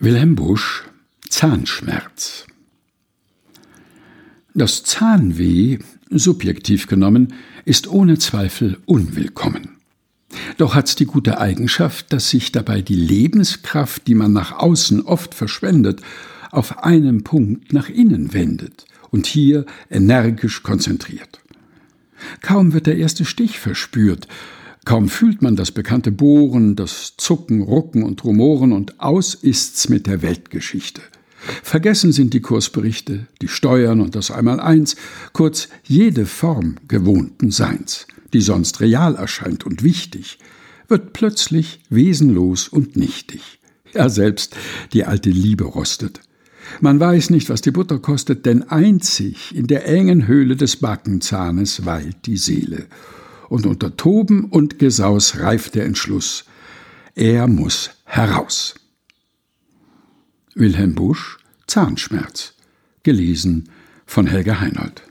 Wilhelm Busch Zahnschmerz Das Zahnweh, subjektiv genommen, ist ohne Zweifel unwillkommen. Doch hat's die gute Eigenschaft, dass sich dabei die Lebenskraft, die man nach außen oft verschwendet, auf einem Punkt nach innen wendet und hier energisch konzentriert. Kaum wird der erste Stich verspürt, Kaum fühlt man das bekannte Bohren, das Zucken, Rucken und Rumoren und aus ist's mit der Weltgeschichte. Vergessen sind die Kursberichte, die Steuern und das Einmaleins, kurz jede Form gewohnten Seins, die sonst real erscheint und wichtig, wird plötzlich wesenlos und nichtig. Ja, selbst die alte Liebe rostet. Man weiß nicht, was die Butter kostet, denn einzig in der engen Höhle des Backenzahnes weilt die Seele und unter Toben und Gesaus reift der Entschluss. Er muss heraus. Wilhelm Busch Zahnschmerz. Gelesen von Helga Heinold.